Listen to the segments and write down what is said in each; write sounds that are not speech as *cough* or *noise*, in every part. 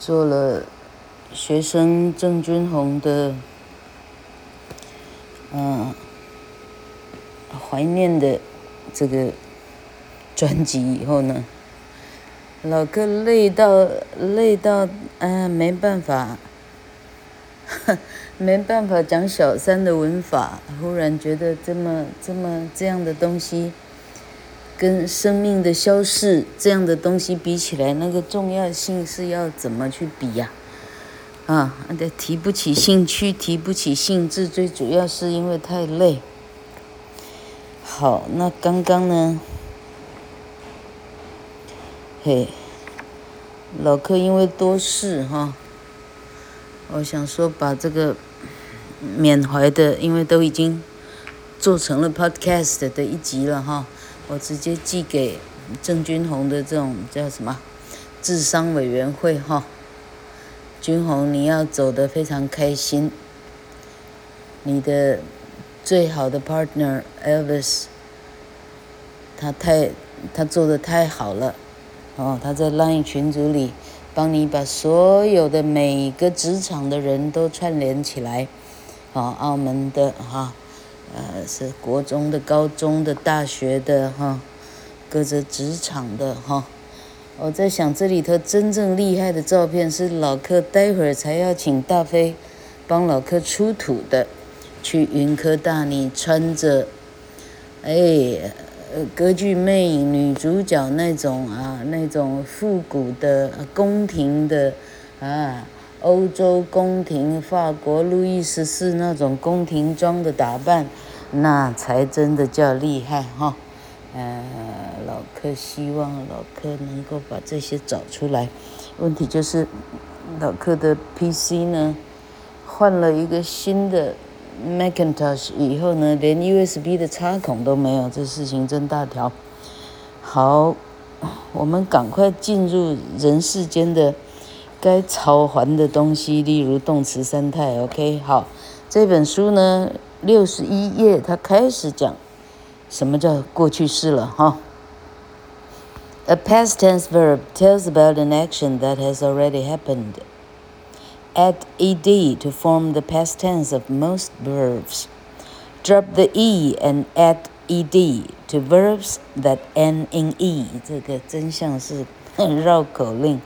做了学生郑君红的嗯怀念的这个专辑以后呢，老哥累到累到哎没办法，*laughs* 没办法讲小三的文法，忽然觉得这么这么这样的东西。跟生命的消逝这样的东西比起来，那个重要性是要怎么去比呀？啊，得提不起兴趣，提不起兴致，最主要是因为太累。好，那刚刚呢？嘿，老柯因为多事哈，我想说把这个缅怀的，因为都已经做成了 podcast 的一集了哈。我直接寄给郑君宏的这种叫什么智商委员会哈，君宏你要走得非常开心，你的最好的 partner Elvis，他太他做得太好了，哦，他在 Line 群组里帮你把所有的每个职场的人都串联起来，哦，澳门的哈。呃，是国中的、高中的、大学的哈，各个职场的哈。我在想，这里头真正厉害的照片是老客待会儿才要请大飞帮老客出土的，去云科大，你穿着，哎，歌剧魅影女主角那种啊，那种复古的宫廷的啊。欧洲宫廷，法国路易十四那种宫廷装的打扮，那才真的叫厉害哈。呃，老柯希望老柯能够把这些找出来。问题就是，老柯的 PC 呢，换了一个新的 Macintosh 以后呢，连 USB 的插孔都没有，这事情真大条。好，我们赶快进入人世间的。该偿还的东西，例如动词三态，OK，好，这本书呢，六十一页，它开始讲什么叫过去式了哈。A past tense verb tells about an action that has already happened. Add ed to form the past tense of most verbs. Drop the e and add ed to verbs that end in e。这个真像是绕口令。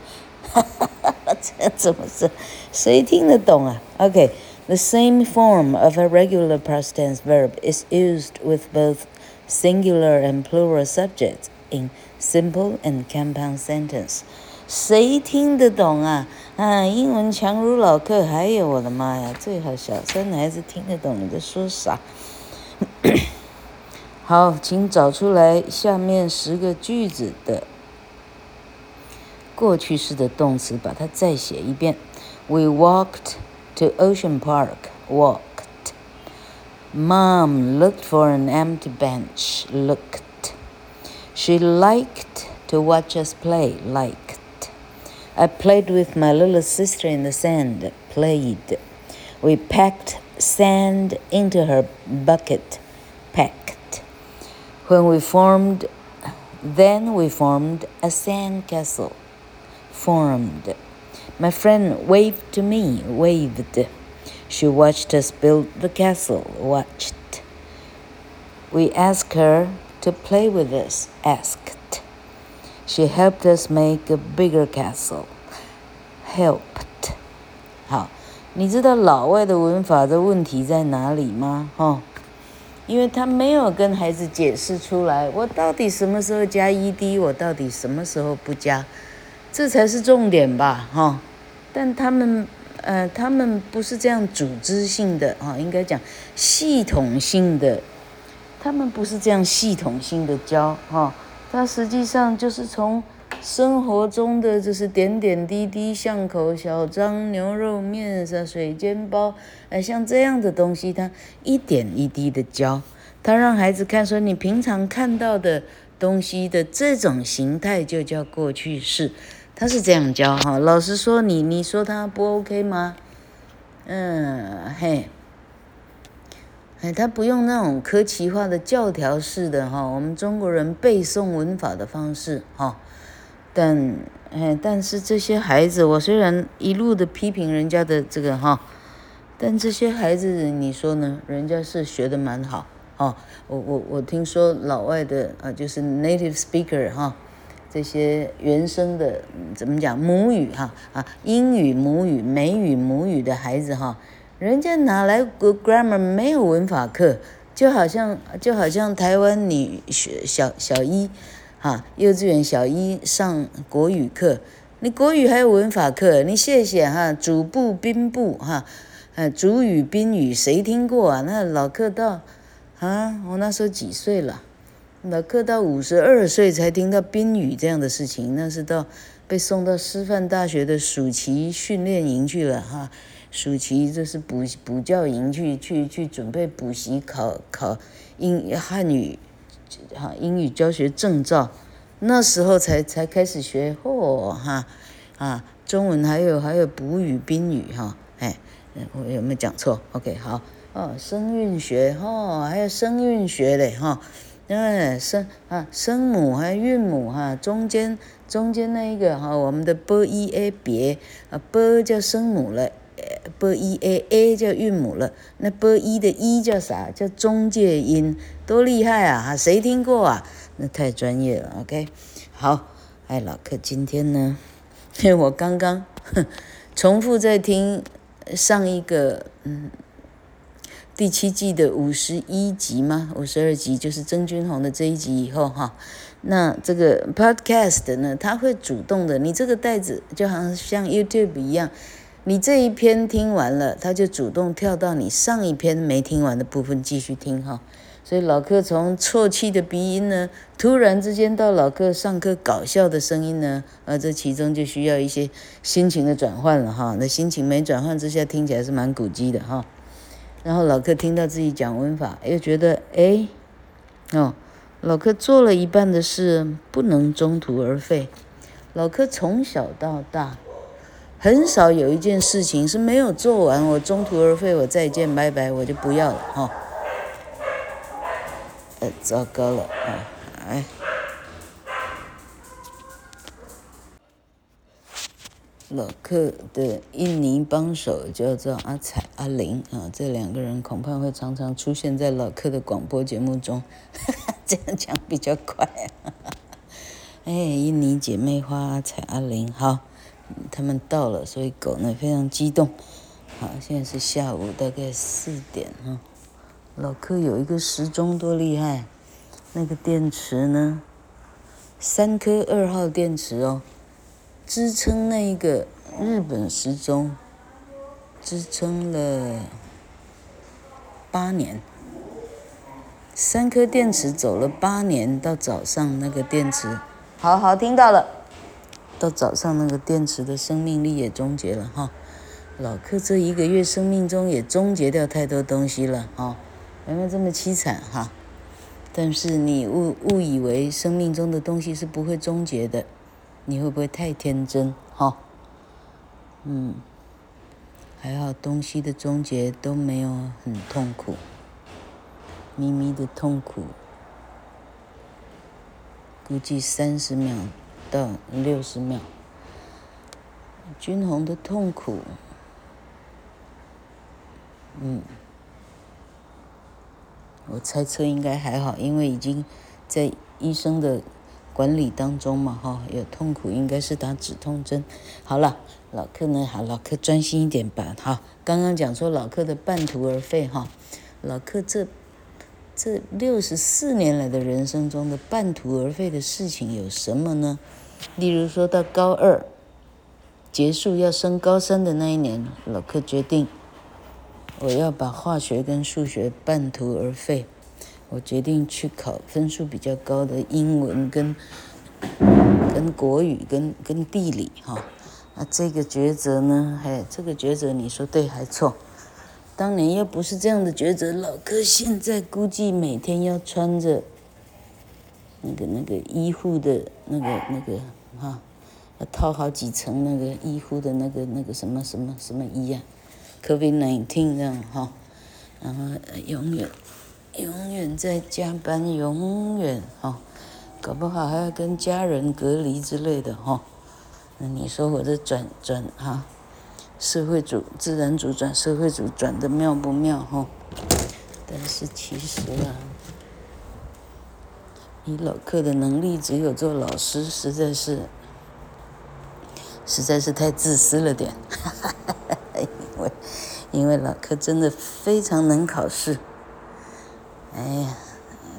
*laughs* 这怎么是？谁听得懂啊？Okay, the same form of a regular past tense verb is used with both singular and plural subjects in simple and compound sentence. 谁听得懂啊？啊，英文强如老柯，还有我的妈呀，最好小三的孩子听得懂你在说啥。*coughs* 好，请找出来下面十个句子的。 过去式的动词，把它再写一遍。We walked to Ocean Park. Walked. Mom looked for an empty bench. Looked. She liked to watch us play. Liked. I played with my little sister in the sand. Played. We packed sand into her bucket. Packed. When we formed, then we formed a sand castle formed. My friend waved to me, waved. She watched us build the castle, watched. We asked her to play with us, asked. She helped us make a bigger castle, helped. 好，你知道老外的文法的问题在哪里吗？哈，因为他没有跟孩子解释出来，我到底什么时候加 ed，我到底什么时候不加。 这才是重点吧，哈！但他们，呃，他们不是这样组织性的啊，应该讲系统性的，他们不是这样系统性的教，哈！他实际上就是从生活中的就是点点滴滴，巷口小张牛肉面水煎包，哎，像这样的东西，他一点一滴的教，他让孩子看说，你平常看到的东西的这种形态就叫过去式。他是这样教哈，老实说你，你说他不 OK 吗？嗯，嘿，哎，他不用那种科奇化的教条式的哈，我们中国人背诵文法的方式哈，但哎，但是这些孩子，我虽然一路的批评人家的这个哈，但这些孩子，你说呢？人家是学得蛮好哦。我我我听说老外的啊，就是 native speaker 哈，这些原生的怎么讲母语哈啊，英语母语、美语母语的孩子哈，人家哪来个 grammar？没有文法课，就好像就好像台湾你学小小一。哈，幼稚园小一上国语课，你国语还有文法课，你谢谢哈，主部宾部哈，呃，主语宾语谁听过啊？那老客到，啊，我那时候几岁了？老客到五十二岁才听到宾语这样的事情，那是到被送到师范大学的暑期训练营去了哈，暑期这是补补教营去去去准备补习考考英汉语。哈，英语教学证照，那时候才才开始学嚯哈啊，中文还有还有补语宾语哈，哎，我有没有讲错？OK 好哦，声韵学哦，还有声韵学嘞哈，嗯声啊声母还韵母哈，中间中间那一个哈，我们的 b e a 别啊 b 叫声母了。b e a a 叫韵母了，那 b e 的 e 叫啥？叫中介音，多厉害啊！谁听过啊？那太专业了。OK，好，哎，老客今天呢，因 *laughs* 为我刚刚重复在听上一个嗯第七季的五十一集吗，五十二集就是曾君红的这一集以后哈，那这个 podcast 呢，它会主动的，你这个袋子就好像像 YouTube 一样。你这一篇听完了，他就主动跳到你上一篇没听完的部分继续听哈。所以老客从啜泣的鼻音呢，突然之间到老客上课搞笑的声音呢，啊，这其中就需要一些心情的转换了哈。那心情没转换之下，听起来是蛮古鸡的哈。然后老客听到自己讲文法，又觉得哎，哦，老客做了一半的事不能中途而废。老客从小到大。很少有一件事情是没有做完，我中途而废，我再见拜拜，我就不要了哈。呃，糟糕了啊！哎，老克的印尼帮手叫做阿彩阿玲啊，这两个人恐怕会常常出现在老克的广播节目中，哈哈，这样讲比较快啊。哎，印尼姐妹花阿彩阿玲好。他们到了，所以狗呢非常激动。好，现在是下午大概四点哈。老克有一个时钟多厉害，那个电池呢，三颗二号电池哦，支撑那一个日本时钟，支撑了八年。三颗电池走了八年，到早上那个电池，好好听到了。到早上，那个电池的生命力也终结了哈。老客这一个月生命中也终结掉太多东西了哈，原来这么凄惨哈？但是你误误以为生命中的东西是不会终结的，你会不会太天真？哈？嗯，还好东西的终结都没有很痛苦，咪咪的痛苦，估计三十秒。到六十秒，君红的痛苦，嗯，我猜测应该还好，因为已经在医生的管理当中嘛，哈，有痛苦应该是打止痛针。好了，老客呢？好，老客专心一点吧。好，刚刚讲说老客的半途而废，哈，老客这。这六十四年来的人生中的半途而废的事情有什么呢？例如说到高二结束要升高三的那一年，老客决定我要把化学跟数学半途而废，我决定去考分数比较高的英文跟跟国语跟跟地理哈。啊，这个抉择呢，哎，这个抉择你说对还错？当年要不是这样的抉择，老柯现在估计每天要穿着那个那个医护的那个那个哈，要套好几层那个医护的那个那个什么什么什么衣啊，COVID-19 这样哈，然后永远永远在加班，永远哈，搞不好还要跟家人隔离之类的哈，那你说我这转转哈，社会组、自然组转社会组转的妙不妙哈？但是其实啊，你老克的能力只有做老师，实在是，实在是太自私了点。*laughs* 因为，因为老克真的非常能考试。哎呀，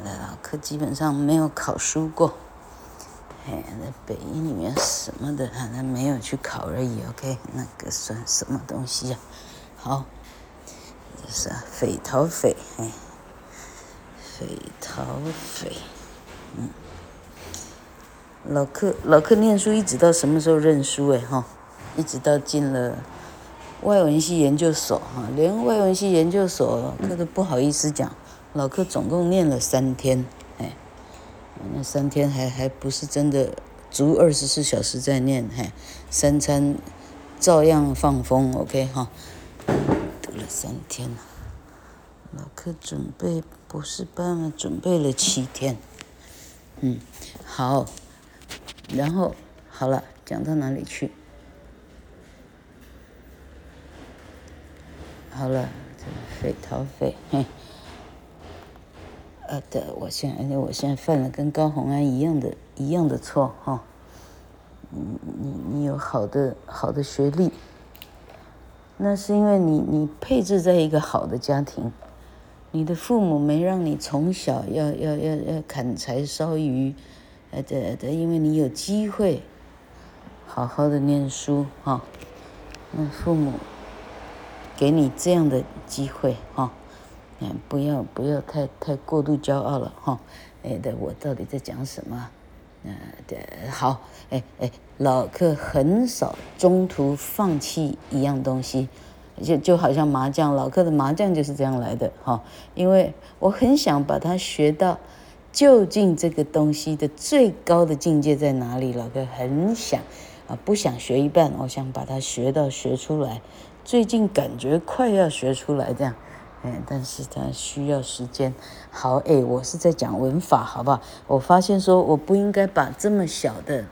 老克基本上没有考书过。哎，那北一里面什么的，他没有去考而已。OK，那个算什么东西呀？好。是啊，斐陶斐，哎，斐陶斐，嗯，老克老克念书一直到什么时候认输哎哈？一直到进了外文系研究所哈，连外文系研究所老克都不好意思讲，老克总共念了三天，哎，那三天还还不是真的足二十四小时在念，嘿，三餐照样放风，OK 哈。读了三天了，老克准备不是办了，准备了七天。嗯，好，然后好了，讲到哪里去？好了，这斐陶斐，嘿，呃，对，我现在我现在犯了跟高虹安一样的一样的错哈。你你你有好的好的学历。那是因为你你配置在一个好的家庭，你的父母没让你从小要要要要砍柴烧鱼，呃对对，因为你有机会好好的念书哈，那父母给你这样的机会哈，嗯，不要不要太太过度骄傲了哈，哎对，我到底在讲什么？嗯对，好，哎哎。老克很少中途放弃一样东西，就就好像麻将，老克的麻将就是这样来的哈。因为我很想把它学到，究竟这个东西的最高的境界在哪里？老克很想啊，不想学一半，我想把它学到学出来。最近感觉快要学出来这样，嗯，但是它需要时间。好，哎，我是在讲文法，好不好？我发现说我不应该把这么小的。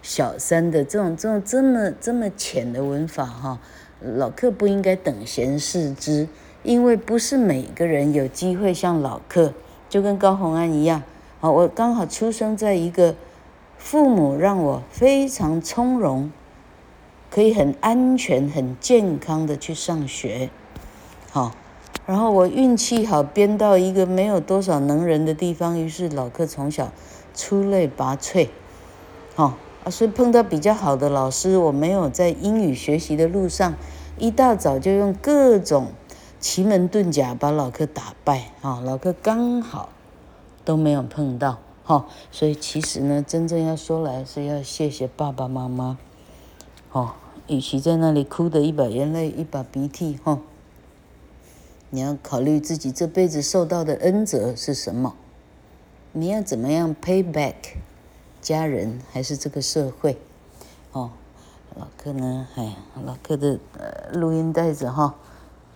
小三的这种这种这么这么浅的文法哈，老客不应该等闲视之，因为不是每个人有机会像老客，就跟高虹安一样，好，我刚好出生在一个父母让我非常从容，可以很安全、很健康的去上学，好，然后我运气好编到一个没有多少能人的地方，于是老克从小出类拔萃，好。所以碰到比较好的老师，我没有在英语学习的路上，一大早就用各种奇门遁甲把老克打败啊！老克刚好都没有碰到哈，所以其实呢，真正要说来是要谢谢爸爸妈妈哦，与其在那里哭得一把眼泪一把鼻涕哈，你要考虑自己这辈子受到的恩泽是什么，你要怎么样 pay back。家人还是这个社会，哦，老克呢？哎，老克的呃录音带子哈，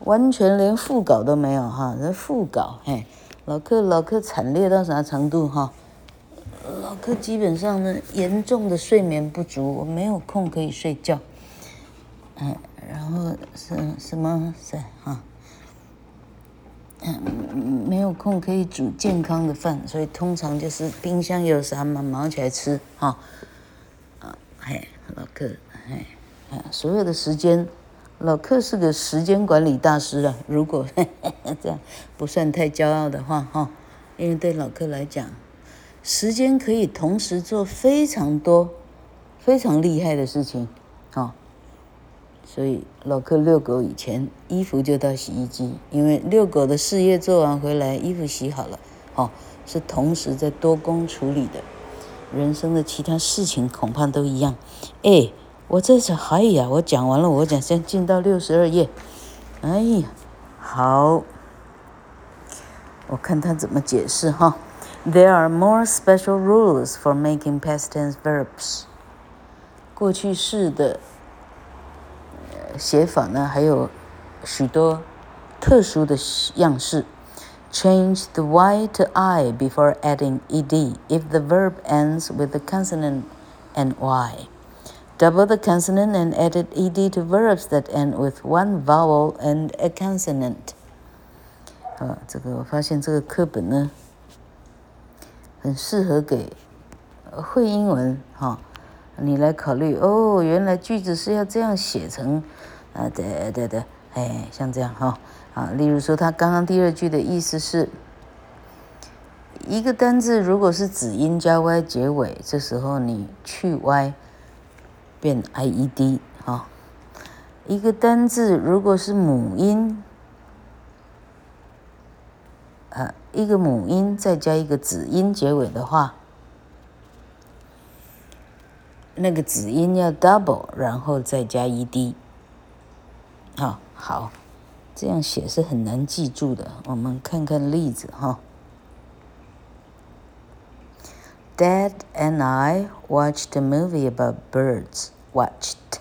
完全连副稿都没有哈，这副稿，嘿，老克老克惨烈到啥程度哈？老克基本上呢严重的睡眠不足，我没有空可以睡觉，嗯，然后是什么是哈？嗯，没有空可以煮健康的饭，所以通常就是冰箱有啥嘛，忙起来吃哈。啊，嘿，老客，嘿，啊，所有的时间，老客是个时间管理大师啊。如果呵呵 *laughs* 这样不算太骄傲的话哈，因为对老客来讲，时间可以同时做非常多、非常厉害的事情，哈。所以老克遛狗以前，衣服就到洗衣机，因为遛狗的事业做完回来，衣服洗好了，哦，是同时在多工处理的。人生的其他事情恐怕都一样。哎，我这是哎呀，我讲完了，我讲先进到六十二页。哎呀，好，我看他怎么解释哈。There are more special rules for making past tense verbs。过去式的。写法呢，还有许多特殊的样式。Change the y to i before adding ed if the verb ends with the consonant and y. double the consonant and added ed to verbs that end with one vowel and a consonant。啊，这个我发现这个课本呢，很适合给会英文哈， 你来考虑哦。原来句子是要这样写成，啊，对对对，哎，像这样哈，啊，例如说，他刚刚第二句的意思是。一个单字如果是子音加 y 结尾，这时候你去 y 变 i e d 哈。一个单字如果是母音，啊，一个母音再加一个子音结尾的话，那个子音要 double，然后再加 e d。好，好，这样写是很难记住的。我们看看例子哈。Dad and I watched a movie about birds. Watched.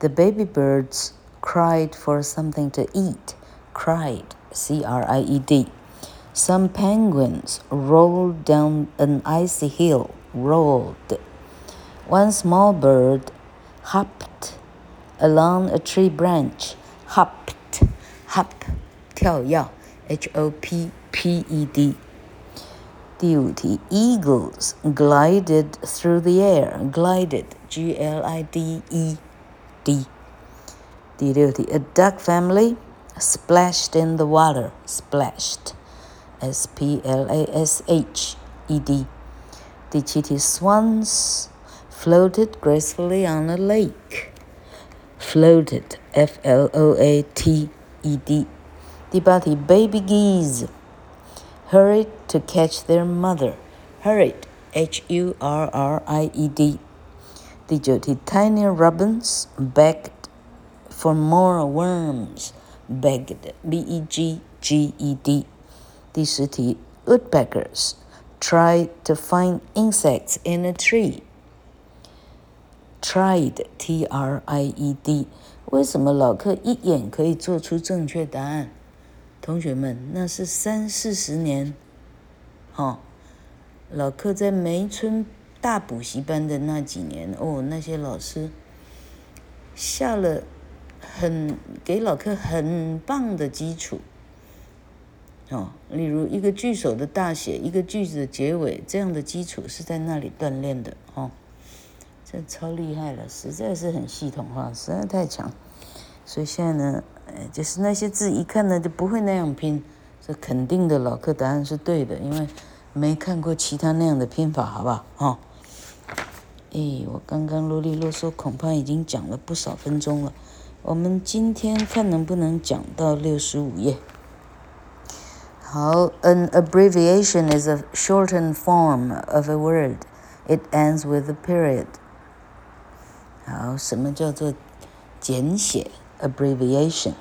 The baby birds cried for something to eat. Cried. C R I E D. Some penguins rolled down an icy hill. Rolled. One small bird hopped along a tree branch. Hopped. Hop. 跳跃. H O P P E D. 第五题，Eagles glided through the air. Glided, G-L-I-D-E-D. 第六题，A duck family splashed in the water. Splashed, S-P-L-A-S-H-E-D. 第七题，Swans floated gracefully on a lake. Floated, F-L-O-A-T-E-D. 第八题，Baby geese hurried to catch their mother. Hurried, H-U-R-R-I-E-D. 第九题，Tiny robins begged for more worms. Begged, B-E-G-G-E-D. 第十题，Woodpeckers tried to find insects in a tree. Tried, T-R-I-E-D. 为什么老客一眼可以做出正确答案？同学们，那是三四十年，哦，老课在梅村大补习班的那几年哦，那些老师下了很给老课很棒的基础，哦，例如一个句首的大写，一个句子的结尾，这样的基础是在那里锻炼的哦，这超厉害了，实在是很系统化，实在太强，所以现在呢。就是那些字一看呢就不会那样拼，这肯定的老客答案是对的，因为没看过其他那样的拼法，好不好？哈，诶，我刚刚啰里啰嗦，恐怕已经讲了不少分钟了。我们今天看能不能讲到六十五页。好，An abbreviation is a shortened form of a word. It ends with a period. 好，什么叫做简写？Abbreviation.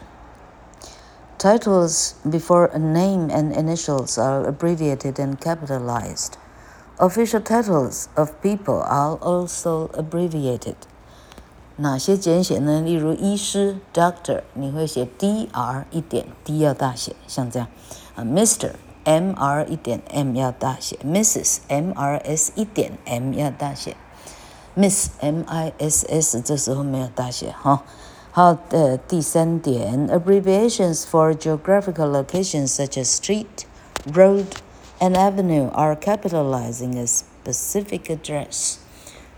Titles before a name and initials are abbreviated and capitalized. Official titles of people are also abbreviated. 哪些简写呢？例如医师 Doctor，你会写 Dr 一点，D 要大写，像这样啊。Mr Mr 一点 M 要大写，Mrs Mrs 一点 M 要大写 ，Miss M I S S 这时候没有大写哈。好的，第三点，abbreviations for geographical locations such as street, road, and avenue are capitalizing a specific address。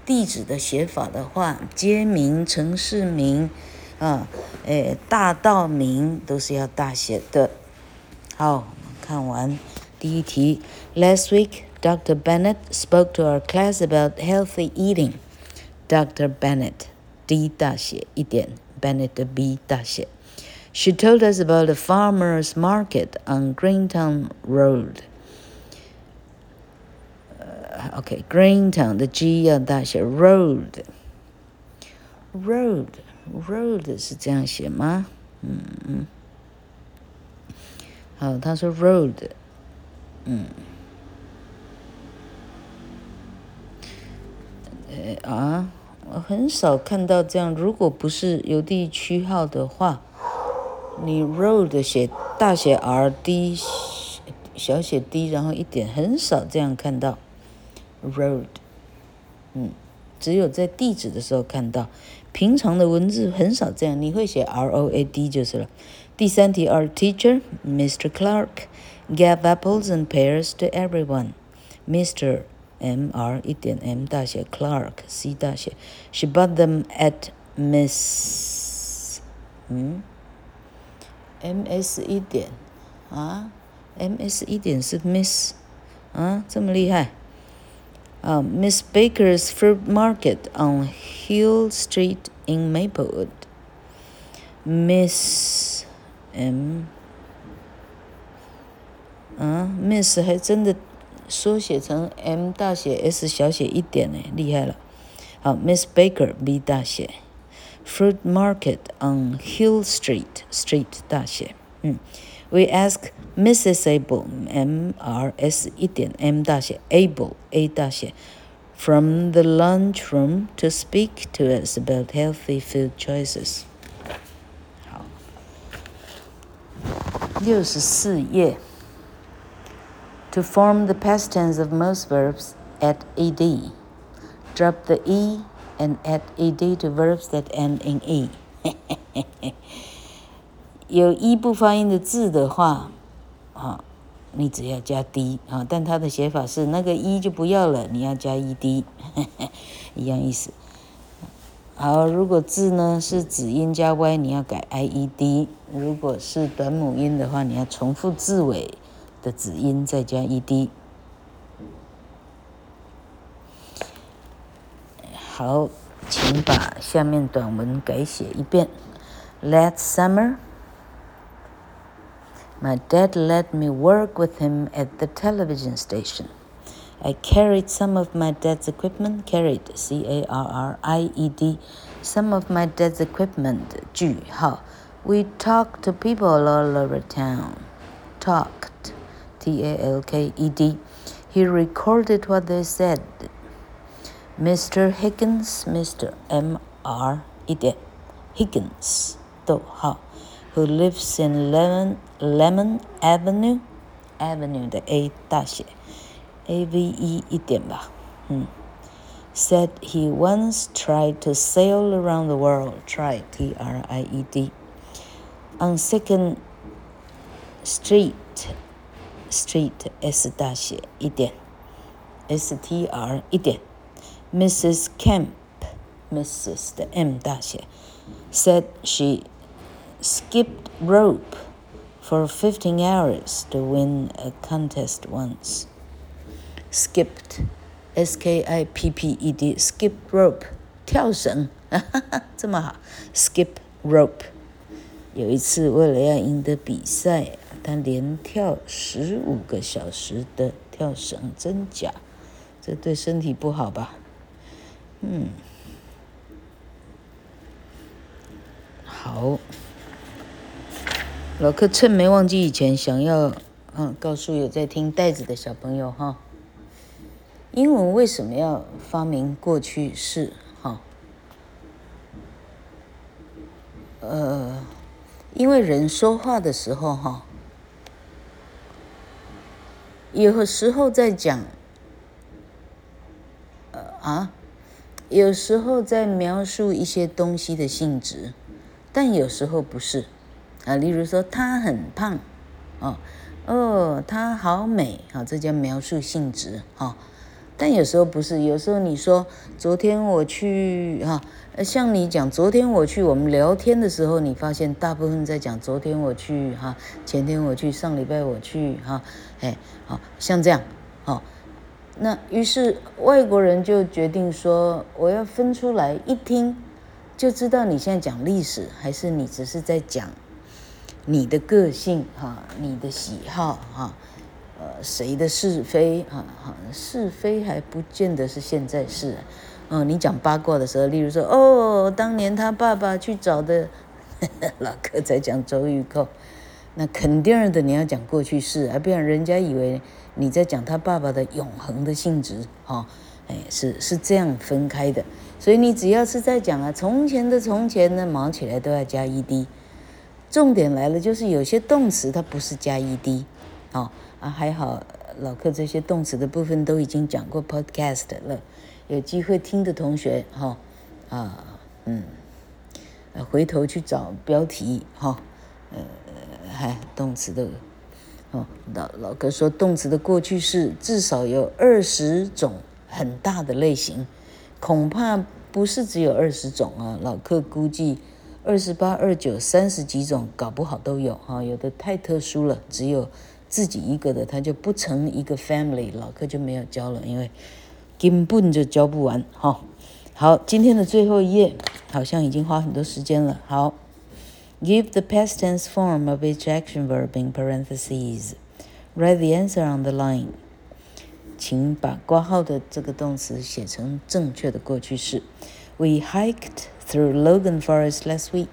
地址的写法的话，街名、城市名，啊，诶，大道名都是要大写的。好，看完第一题。Last week, Dr. Bennett spoke to our class about healthy eating. Dr. Bennett, D 大写一点。Bennett B 大写。She told us about a farmer's market on Greentown Road. Uh, okay, Greentown 的 G 要大写，Road。Road Road 是这样写吗？嗯嗯。好，他说 Road，嗯。 啊。我很少看到这样，如果不是邮递区号的话，你 road 写大写 R D 小写 D，然后一点，很少这样看到 road。嗯，只有在地址的时候看到，平常的文字很少这样。你会写 R O A D 就是了。第三题，Our teacher, Mr. Clark, gave apples and pears to everyone. Mr. M R 一点 M 大写，Clark C 大写。She bought them at Miss 嗯，M S 一点啊，M S 一点是 Miss 啊，这么厉害。啊，Miss Baker's Fruit Market on Hill Street in Maplewood. Miss M 啊，Miss 还真的 缩写成 M 大写 S 小写一点呢，厉害了。好，Miss Baker B 大写，Fruit Market on Hill Street Street 大写，嗯，We ask Mrs. Able M R S 一点 M 大写 Able A 大写，from the lunchroom to speak to us about healthy food choices。好，六十四页。 To form the past tense of most verbs, add ed. Drop the e and add ed to verbs that end in e. 有 e 不发音的字的话，啊，你只要加 d 啊，但它的写法是那个 e 就不要了，你要加 ed，一样意思。好，如果字呢是子音加 y，你要改 ied；如果是短母音的话，你要重复字尾。的子音再加 ed。好，请把下面短文改写一遍。Last summer, my dad let me work with him at the television station. I carried some of my dad's equipment. Carried, C-A-R-R-I-E-D, some of my dad's equipment. 句号。We talked to people all over town. Talked. T A L K E D. He recorded what they said. Mr. Higgins, Mr. M R 一点 Higgins 逗号 who lives in Lemon Lemon Avenue Avenue 的 A 大写 A V E 一点吧，嗯，said he once tried to sail around the world. Try T R I E D on Second Street. Street S 大写一点，S T R 一点，Mrs. Kemp Mrs. 的 M 大写，said she skipped rope for fifteen hours to win a contest once. Skipped S K I P P E D skip rope 跳绳，哈哈，这么好，skip *laughs* rope。有一次为了要赢得比赛。 他连跳十五个小时的跳绳，真假？这对身体不好吧？嗯，好。老客趁没忘记以前，想要嗯告诉有在听袋子的小朋友哈，英文为什么要发明过去式？哈，呃，因为人说话的时候哈。有时候在讲，呃啊，有时候在描述一些东西的性质，但有时候不是，啊，例如说她很胖，哦，哦，她好美，啊，这叫描述性质，哈，但有时候不是，有时候你说昨天我去，哈，像你讲昨天我去，我们聊天的时候，你发现大部分在讲昨天我去，哈，前天我去，上礼拜我去，哈。哎，好像这样，好，那于是外国人就决定说，我要分出来，一听就知道你现在讲历史，还是你只是在讲你的个性哈，你的喜好哈，呃，谁的是非哈，哈，是非还不见得是现在是，嗯，你讲八卦的时候，例如说，哦，当年他爸爸去找的，呵呵老哥在讲周玉蔻。那肯定的，你要讲过去式，而不然人家以为你在讲他爸爸的永恒的性质，哈，哎，是是这样分开的。所以你只要是在讲啊，从前的从前呢，忙起来都要加 ed。重点来了，就是有些动词它不是加 ed，哦啊，还好老客这些动词的部分都已经讲过 podcast 了。有机会听的同学哈啊嗯，回头去找标题哈，呃还动词的哦，老老哥说动词的过去式至少有二十种很大的类型，恐怕不是只有二十种啊，老客估计二十八、二九、三十几种，搞不好都有哈，有的太特殊了，只有。自己一个的，他就不成一个 family，老课就没有教了，因为根本就教不完哈。好，今天的最后一页好像已经花很多时间了。好，Give the past tense form of each action verb in parentheses. Write the answer on the line. 请把括号的这个动词写成正确的过去式。We hiked through Logan Forest last week.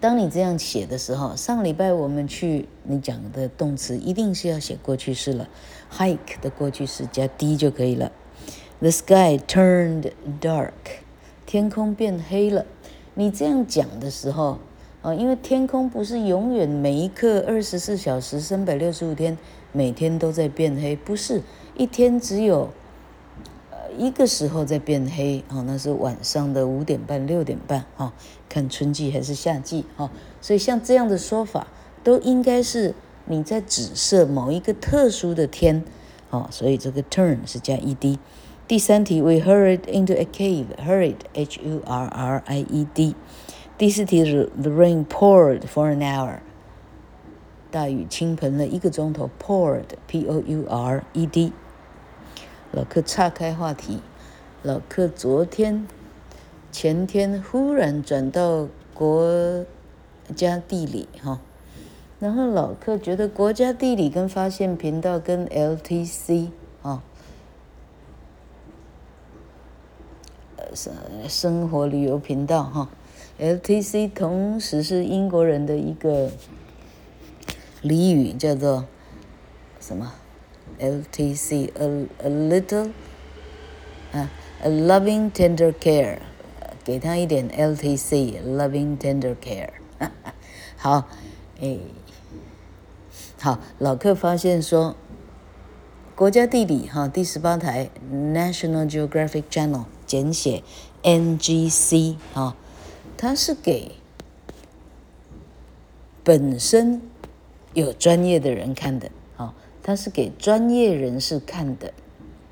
当你这样写的时候，上礼拜我们去，你讲的动词一定是要写过去式了，hike 的过去式加 d 就可以了。The sky turned dark，天空变黑了。你这样讲的时候，啊，因为天空不是永远每一刻二十四小时三百六十五天每天都在变黑，不是一天只有。一个时候在变黑，哦，那是晚上的五点半、六点半，哈，看春季还是夏季，哈，所以像这样的说法，都应该是你在指涉某一个特殊的天，哦，所以这个 turn 是加 ed。第三题，We hurried into a cave，hurried，h-u-r-r-i-e-d。第四题是 The rain poured for an hour，大雨倾盆了一个钟头，poured，p-o-u-r-e-d。老客岔开话题，老客昨天、前天忽然转到国家地理哈，然后老客觉得国家地理跟发现频道跟 LTC 啊，生生活旅游频道哈，LTC 同时是英国人的一个俚语，叫做什么？？LTC a a little 啊，a loving tender care，给他一点 LTC loving tender care。好，哎，好，老客发现说，国家地理哈第十八台 *laughs* National Geographic Channel 简写 NGC 哈，它是给本身有专业的人看的。 它是给专业人士看的，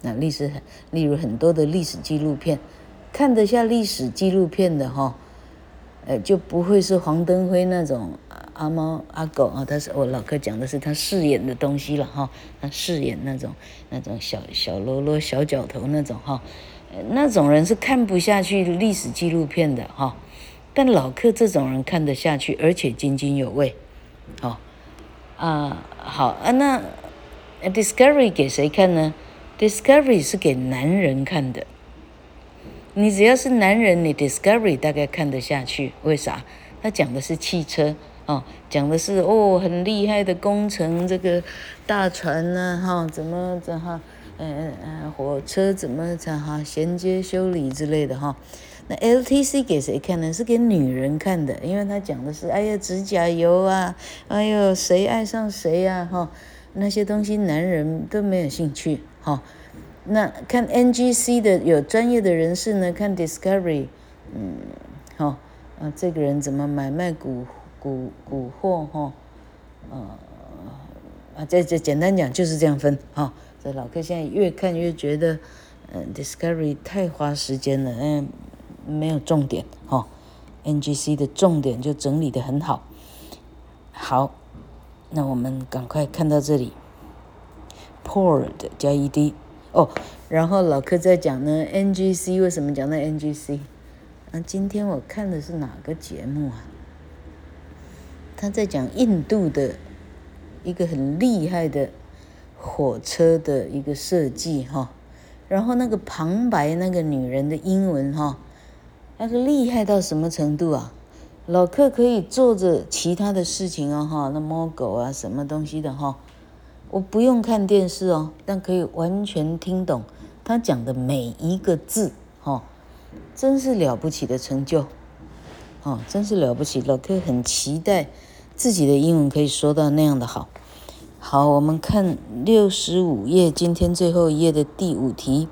那历史，例如很多的历史纪录片，看得下历史纪录片的哈，呃，就不会是黄登辉那种阿猫阿狗啊，他是我老客讲的是他饰演的东西了哈，他饰演那种那种小小喽啰小角头那种哈，那种人是看不下去历史纪录片的哈，但老客这种人看得下去，而且津津有味，好啊，好啊那。Discovery 给谁看呢？Discovery 是给男人看的。你只要是男人，你 Discovery 大概看得下去。为啥？他讲的是汽车哦，讲的是哦很厉害的工程，这个大船呢，哈、怎么怎哈，嗯嗯，火车怎么怎哈衔接修理之类的哈、那 LTC 给谁看呢？是给女人看的，因为他讲的是哎呀指甲油啊，哎呦谁爱上谁呀、哈、那些东西男人都没有兴趣，哈、哦。那看 NGC 的有专业的人士呢，看 Discovery，嗯，好、哦，啊，这个人怎么买卖古古古货，哈、哦，呃，啊，这这简单讲就是这样分，哈、哦。这老客现在越看越觉得，嗯，Discovery 太花时间了，嗯，没有重点，哈、哦。NGC 的重点就整理得很好，好。那我们赶快看到这里，poured 加 ed 哦，然后老柯在讲呢，NGC 为什么讲那 NGC？啊今天我看的是哪个节目啊？他在讲印度的一个很厉害的火车的一个设计哈，然后那个旁白那个女人的英文哈，那个厉害到什么程度啊？老客可以做着其他的事情哦，哈，那猫狗啊，什么东西的哈，我不用看电视哦，但可以完全听懂他讲的每一个字，哈，真是了不起的成就，哦，真是了不起。老客很期待自己的英文可以说到那样的好。好，我们看六十五页，今天最后一页的第五题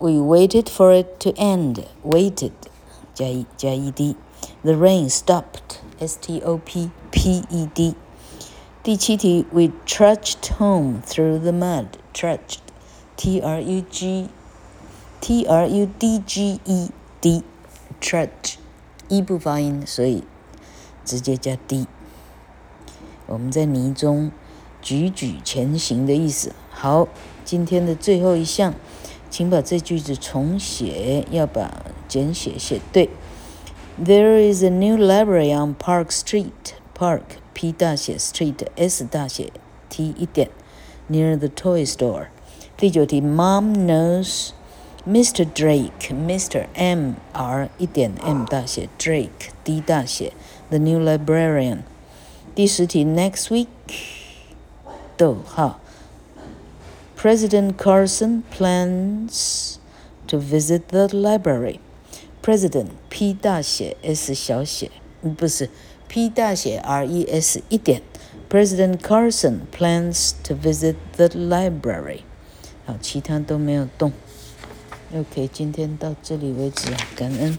We waited for it to end. Waited 加一加 ed。The rain stopped. S T O P P E D。第七题，We trudged home through the mud. Trudged, T R U G T R U D G E D。Trudge，一不发音，所以直接加 d。我们在泥中踽踽前行的意思。好，今天的最后一项，请把这句子重写，要把简写写对。There is a new library on Park Street. Park P 大写 Street S 大写 T 一点 near the toy store。第九题，Mom knows Mr. Drake. Mr. M R 一点 M 大写 Drake D 大写 the new librarian。第十题，Next week，逗号，President Carson plans to visit the library。 President P 大写 S 小写，不是 P 大写 R E S 一点。President Carson plans to visit the library。好，其他都没有动。OK，今天到这里为止，感恩。